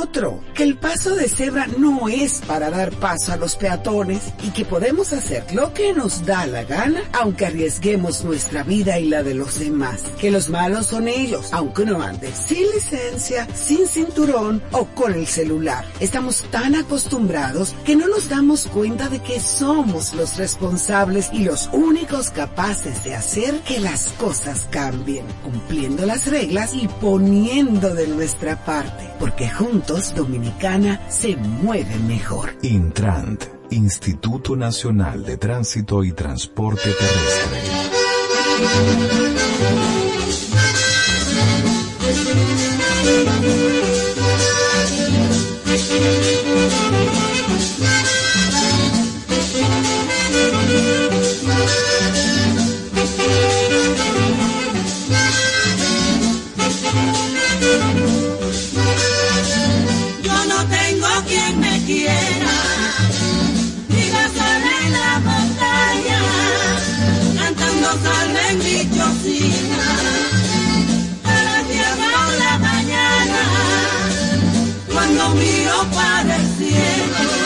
Otro, que el paso de cebra no es para dar paso a los peatones y que podemos hacer lo que nos da la gana aunque arriesguemos nuestra vida y la de los demás. Que los malos son ellos, aunque no anden sin licencia, sin cinturón o con el celular. Estamos tan acostumbrados que no nos damos cuenta de que somos los responsables y los únicos capaces de hacer que las cosas cambien, cumpliendo las reglas y poniendo de nuestra parte, porque juntos Dominicana se mueve mejor. Intrant, Instituto Nacional de Tránsito y Transporte Terrestre. no tengo quien me quiera. Vivo sola en la montaña, cantando salve en mi cocina. Para la mañana, cuando miro para el cielo.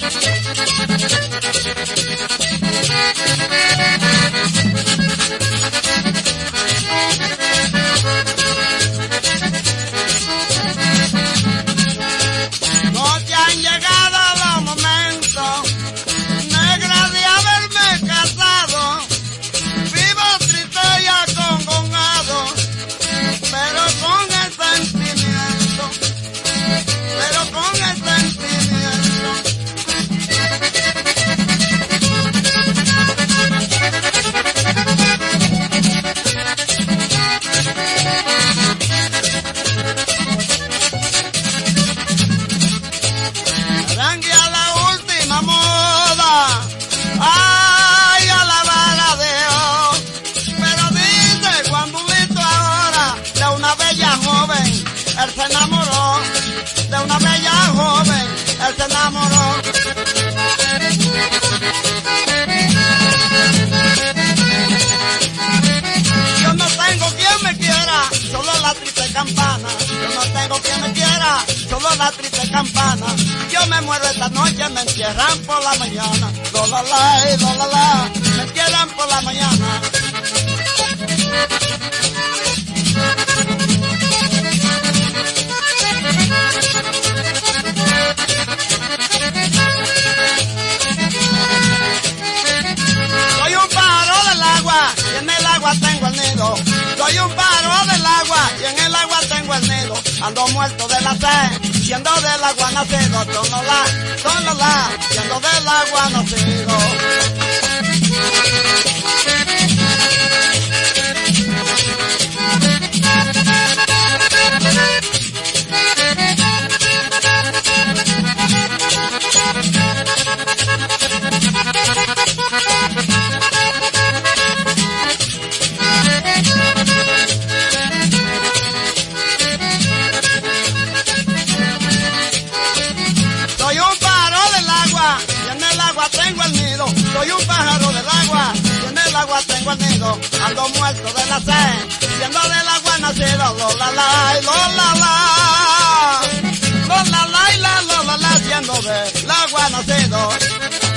la triste campana. Yo me muero esta noche, me entierran por la mañana. Do eh, la la, la, me entierran por la mañana. Soy un pájaro del agua y en el agua tengo el nido. Soy un pájaro del agua y en el agua tengo el nido. Ando muerto de la sed Yendo del agua nacido, tónola, tónola, yendo del agua nacido. Tengo el nido, soy un pájaro del agua, en el agua tengo el nido, ando muerto de la sed, siendo del agua nacido, lo la la, lo la la, lo la la la la la, siendo del agua nacido.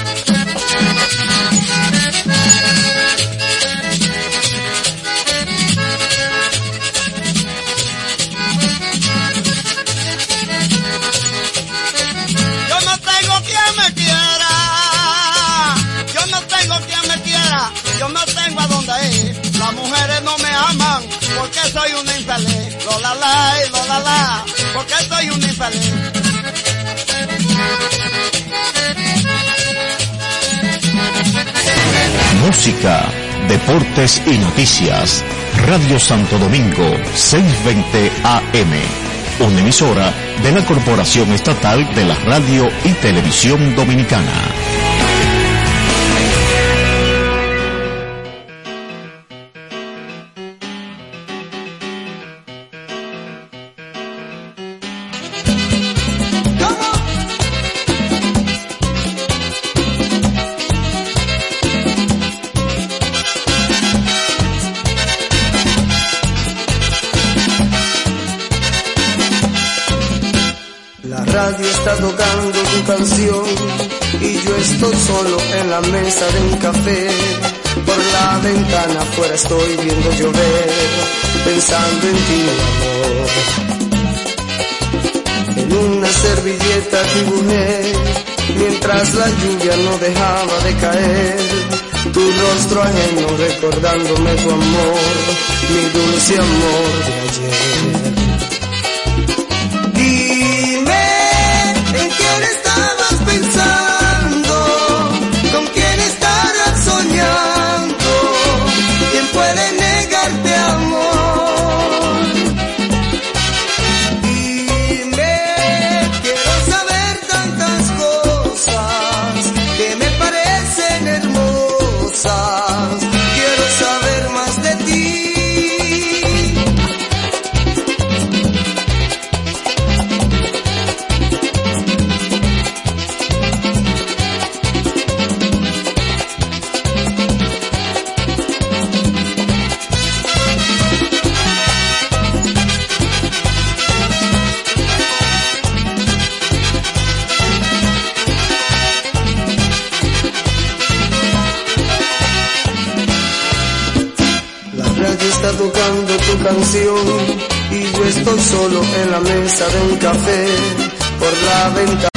Porque soy un. Música, deportes y noticias. Radio Santo Domingo, 620 AM. Una emisora de la Corporación Estatal de la Radio y Televisión Dominicana. Está tocando tu canción y yo estoy solo en la mesa de un café. Por la ventana afuera estoy viendo llover, pensando en ti, amor. En una servilleta dibujé, mientras la lluvia no dejaba de caer. Tu rostro ajeno recordándome tu amor, mi dulce amor de ayer. Tocando tu canción y yo estoy solo en la mesa de un café por la ventana.